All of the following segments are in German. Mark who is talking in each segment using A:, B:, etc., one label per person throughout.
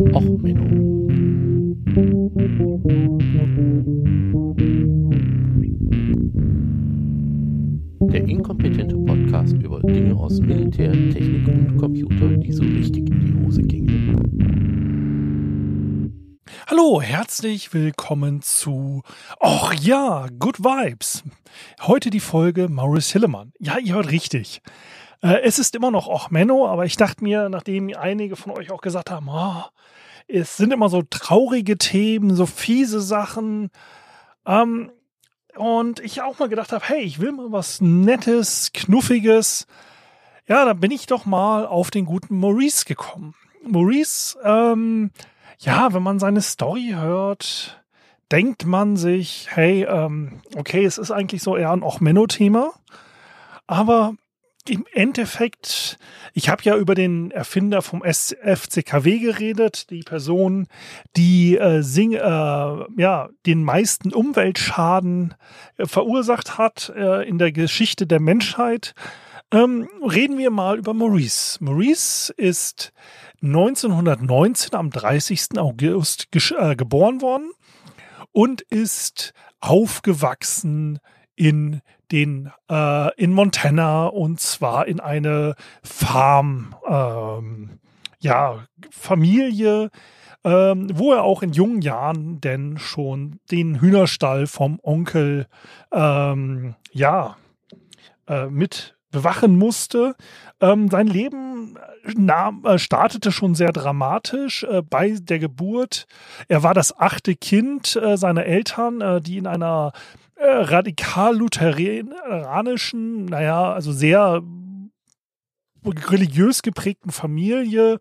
A: Och, Menno. Der inkompetente Podcast über Dinge aus Militär, Technik und Computer, die so richtig in die Hose gingen.
B: Hallo, herzlich willkommen zu Och ja, Good Vibes. Heute die Folge Maurice Hillemann. Ja, ihr hört richtig. Äh, es ist immer noch Och Menno, aber ich dachte mir, nachdem einige von euch auch gesagt haben, oh, es sind immer so traurige Themen, so fiese Sachen. Ähm, und ich auch mal gedacht habe, hey, ich will mal was Nettes, Knuffiges. Ja, da bin ich doch mal auf den guten Maurice gekommen. Maurice, ähm, ja, wenn man seine Story hört, denkt man sich, hey, ähm, okay, es ist eigentlich so eher ein Och-Menno-Thema, aber im Endeffekt, ich habe ja über den Erfinder vom FCKW geredet, die Person, die äh, sing, äh, ja, den meisten Umweltschaden äh, verursacht hat äh, in der Geschichte der Menschheit. Ähm, reden wir mal über Maurice. Maurice ist 1919 am 30. August äh, geboren worden und ist aufgewachsen in den äh, in Montana und zwar in eine Farm, ähm, ja Familie, ähm, wo er auch in jungen Jahren denn schon den Hühnerstall vom Onkel ähm, ja äh, mit bewachen musste. Ähm, sein Leben äh, nahm, äh, startete schon sehr dramatisch äh, bei der Geburt. Er war das achte Kind äh, seiner Eltern, äh, die in einer äh, radikal-lutheranischen, naja, also sehr religiös geprägten Familie.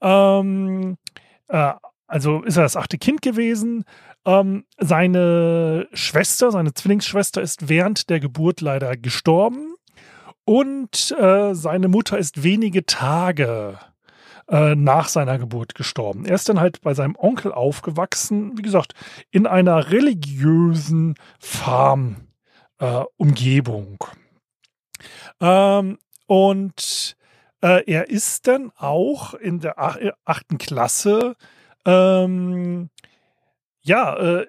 B: Ähm, also ist er das achte Kind gewesen. Ähm, seine Schwester, seine Zwillingsschwester ist während der Geburt leider gestorben. Und äh, seine Mutter ist wenige Tage äh, nach seiner Geburt gestorben. Er ist dann halt bei seinem Onkel aufgewachsen, wie gesagt, in einer religiösen Farm-Umgebung. Äh, ähm, und äh, er ist dann auch in der äh, achten Klasse ähm, ja, äh,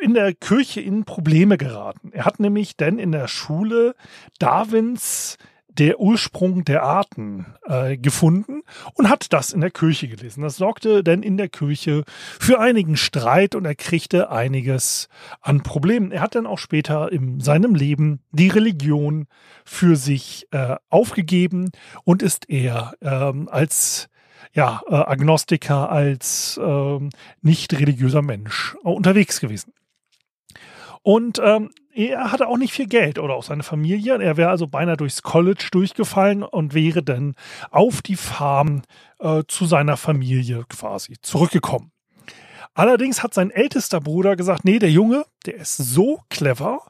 B: in der Kirche in Probleme geraten. Er hat nämlich denn in der Schule Darwins der Ursprung der Arten äh, gefunden und hat das in der Kirche gelesen. Das sorgte denn in der Kirche für einigen Streit und er kriegte einiges an Problemen. Er hat dann auch später in seinem Leben die Religion für sich äh, aufgegeben und ist eher ähm, als ja, äh, Agnostiker, als ähm, nicht religiöser Mensch äh, unterwegs gewesen. Und ähm, er hatte auch nicht viel Geld oder auch seine Familie. Er wäre also beinahe durchs College durchgefallen und wäre dann auf die Farm äh, zu seiner Familie quasi zurückgekommen. Allerdings hat sein ältester Bruder gesagt, nee, der Junge, der ist so clever,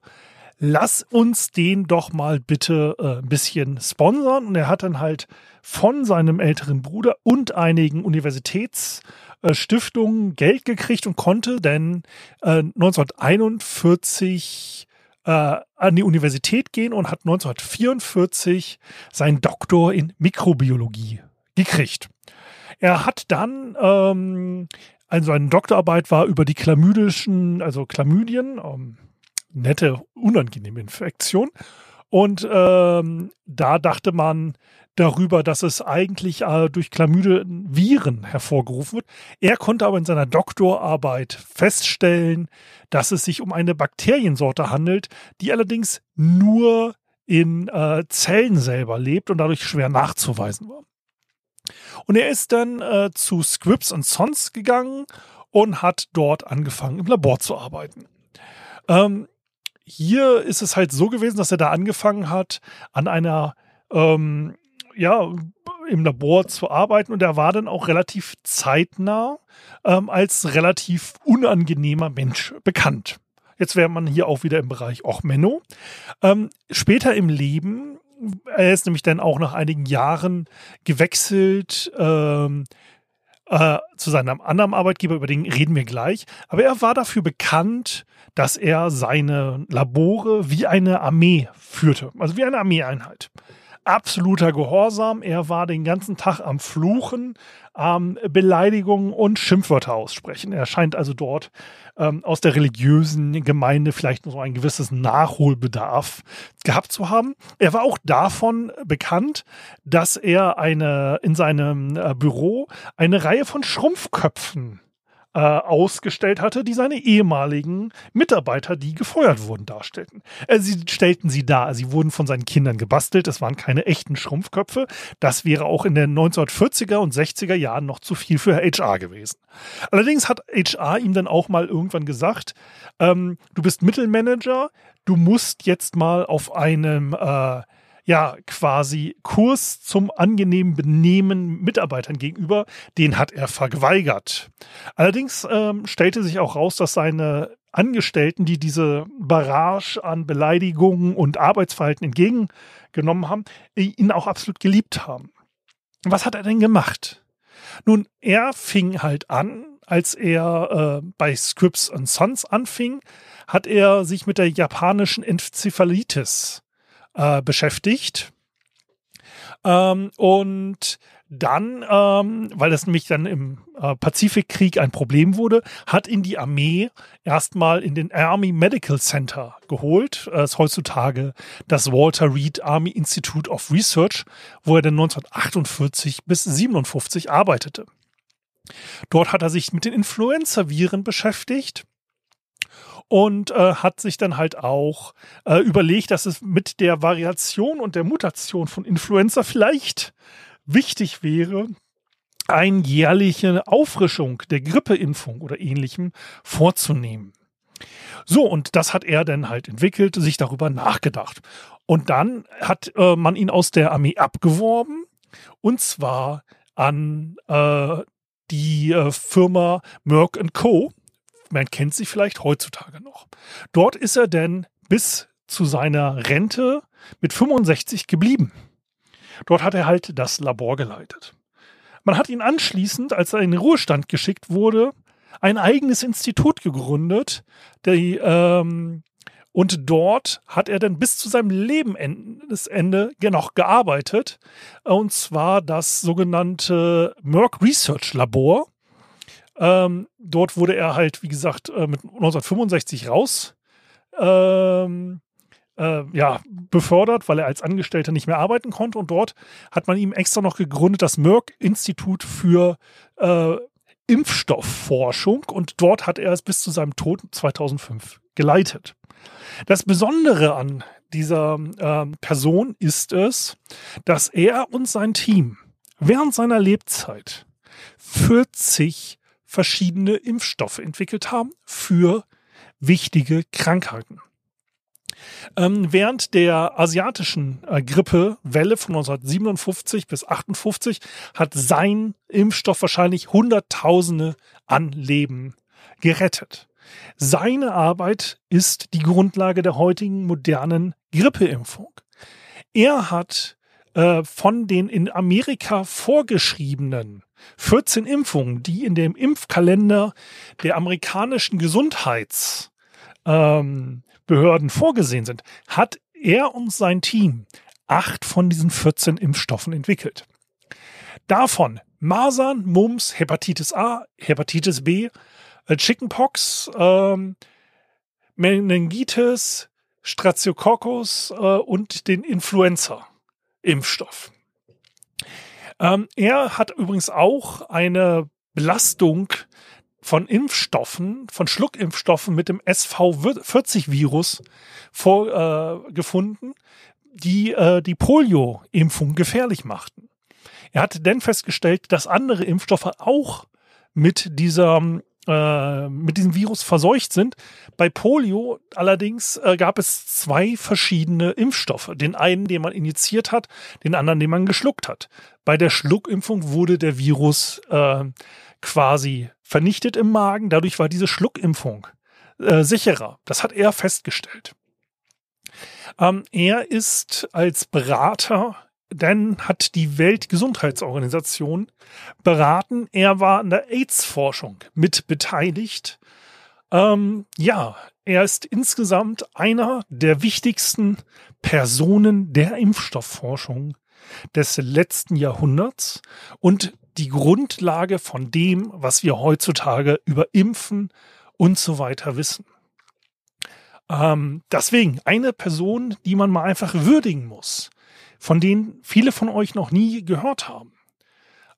B: lass uns den doch mal bitte äh, ein bisschen sponsern. Und er hat dann halt von seinem älteren Bruder und einigen Universitätsstiftungen Geld gekriegt und konnte dann äh, 1941 äh, an die Universität gehen und hat 1944 seinen Doktor in Mikrobiologie gekriegt. Er hat dann ähm, also eine Doktorarbeit war über die chlamydischen, also Chlamydien, ähm, nette, unangenehme Infektion. Und ähm, da dachte man darüber, dass es eigentlich äh, durch Chlamyde Viren hervorgerufen wird. Er konnte aber in seiner Doktorarbeit feststellen, dass es sich um eine Bakteriensorte handelt, die allerdings nur in äh, Zellen selber lebt und dadurch schwer nachzuweisen war. Und er ist dann äh, zu Scripps und Sons gegangen und hat dort angefangen, im Labor zu arbeiten. Ähm, hier ist es halt so gewesen, dass er da angefangen hat, an einer, ähm, ja, im Labor zu arbeiten und er war dann auch relativ zeitnah ähm, als relativ unangenehmer Mensch bekannt. Jetzt wäre man hier auch wieder im Bereich Och Menno. Ähm, später im Leben, er ist nämlich dann auch nach einigen Jahren gewechselt ähm, äh, zu seinem anderen Arbeitgeber, über den reden wir gleich. Aber er war dafür bekannt, dass er seine Labore wie eine Armee führte, also wie eine Armeeeinheit. Absoluter Gehorsam. Er war den ganzen Tag am Fluchen, ähm, Beleidigungen und Schimpfwörter aussprechen. Er scheint also dort ähm, aus der religiösen Gemeinde vielleicht so ein gewisses Nachholbedarf gehabt zu haben. Er war auch davon bekannt, dass er eine in seinem äh, Büro eine Reihe von Schrumpfköpfen äh, ausgestellt hatte, die seine ehemaligen Mitarbeiter, die gefeuert wurden, darstellten. Äh, sie stellten sie dar. Sie wurden von seinen Kindern gebastelt. Es waren keine echten Schrumpfköpfe. Das wäre auch in den 1940er und 60er Jahren noch zu viel für HR gewesen. Allerdings hat HR ihm dann auch mal irgendwann gesagt, ähm, du bist Mittelmanager, du musst jetzt mal auf einem äh, ja quasi Kurs zum angenehmen Benehmen Mitarbeitern gegenüber, den hat er verweigert. Allerdings ähm, stellte sich auch raus, dass seine Angestellten, die diese Barrage an Beleidigungen und Arbeitsverhalten entgegengenommen haben, ihn auch absolut geliebt haben. Was hat er denn gemacht? Nun, er fing halt an, als er äh, bei Scripps Sons anfing, hat er sich mit der japanischen Enzephalitis äh, beschäftigt. Ähm, und dann, ähm, weil das nämlich dann im äh, Pazifikkrieg ein Problem wurde, hat ihn die Armee erstmal in den Army Medical Center geholt. Das ist heutzutage das Walter Reed Army Institute of Research, wo er dann 1948 bis 1957 arbeitete. Dort hat er sich mit den Influenza-Viren beschäftigt und äh, hat sich dann halt auch äh, überlegt, dass es mit der Variation und der Mutation von Influenza vielleicht wichtig wäre, eine jährliche Auffrischung der Grippeimpfung oder ähnlichem vorzunehmen. So, und das hat er dann halt entwickelt, sich darüber nachgedacht. Und dann hat äh, man ihn aus der Armee abgeworben, und zwar an äh, die äh, Firma Merck Co., man kennt sie vielleicht heutzutage noch. Dort ist er denn bis zu seiner Rente mit 65 geblieben. Dort hat er halt das Labor geleitet. Man hat ihn anschließend, als er in den Ruhestand geschickt wurde, ein eigenes Institut gegründet, die, ähm, und dort hat er dann bis zu seinem Lebensende noch gearbeitet, und zwar das sogenannte Merck Research Labor. Ähm, dort wurde er halt, wie gesagt, äh, mit 1965 raus. Ähm, äh, ja, befördert, weil er als Angestellter nicht mehr arbeiten konnte. Und dort hat man ihm extra noch gegründet, das Merck-Institut für äh, Impfstoffforschung. Und dort hat er es bis zu seinem Tod 2005 geleitet. Das Besondere an dieser äh, Person ist es, dass er und sein Team während seiner Lebzeit 40 verschiedene Impfstoffe entwickelt haben für wichtige Krankheiten. Ähm, während der asiatischen äh, Grippewelle von 1957 bis 58 hat sein Impfstoff wahrscheinlich Hunderttausende an Leben gerettet. Seine Arbeit ist die Grundlage der heutigen modernen Grippeimpfung. Er hat äh, von den in Amerika vorgeschriebenen 14 Impfungen, die in dem Impfkalender der amerikanischen Gesundheitsbehörden ähm, vorgesehen sind, hat er und sein Team acht von diesen 14 Impfstoffen entwickelt. Davon Masern, Mumps, Hepatitis A, Hepatitis B, äh, Chickenpox, ähm, Meningitis, Stratiococcus äh, und den Influenza-Impfstoff. Ähm, er hat übrigens auch eine Belastung von Impfstoffen, von Schluckimpfstoffen mit dem SV40-Virus vorgefunden, äh, die äh, die Polio-Impfung gefährlich machten. Er hat dann festgestellt, dass andere Impfstoffe auch mit dieser äh, mit diesem Virus verseucht sind. Bei Polio allerdings äh, gab es zwei verschiedene Impfstoffe. Den einen, den man injiziert hat, den anderen, den man geschluckt hat. Bei der Schluckimpfung wurde der Virus äh, quasi vernichtet im Magen. Dadurch war diese Schluckimpfung äh, sicherer. Das hat er festgestellt. Ähm, er ist als Berater denn hat die Weltgesundheitsorganisation beraten. Er war an der AIDS-Forschung mit beteiligt. Ähm, ja, er ist insgesamt einer der wichtigsten Personen der Impfstoffforschung des letzten Jahrhunderts und die Grundlage von dem, was wir heutzutage über Impfen und so weiter wissen. Ähm, deswegen eine Person, die man mal einfach würdigen muss, von denen viele von euch noch nie gehört haben.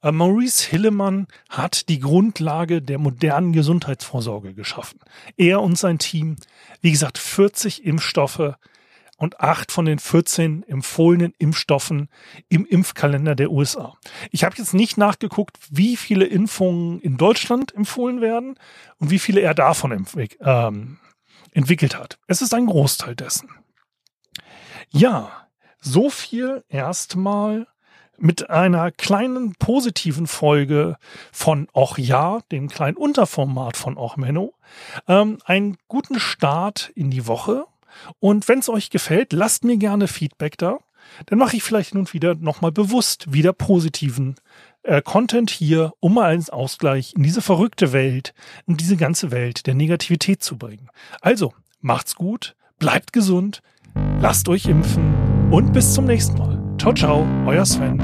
B: Äh, Maurice Hillemann hat die Grundlage der modernen Gesundheitsvorsorge geschaffen. Er und sein Team, wie gesagt, 40 Impfstoffe und acht von den 14 empfohlenen Impfstoffen im Impfkalender der USA. Ich habe jetzt nicht nachgeguckt, wie viele Impfungen in Deutschland empfohlen werden und wie viele er davon ähm, entwickelt hat. Es ist ein Großteil dessen. Ja, so viel erstmal mit einer kleinen positiven Folge von Och ja, dem kleinen Unterformat von Och Menno. Ähm, einen guten Start in die Woche. Und wenn es euch gefällt, lasst mir gerne Feedback da. Dann mache ich vielleicht nun wieder nochmal bewusst wieder positiven äh, Content hier, um mal einen Ausgleich in diese verrückte Welt, in diese ganze Welt der Negativität zu bringen. Also, macht's gut, bleibt gesund, lasst euch impfen und bis zum nächsten Mal. Ciao, ciao, euer Sven.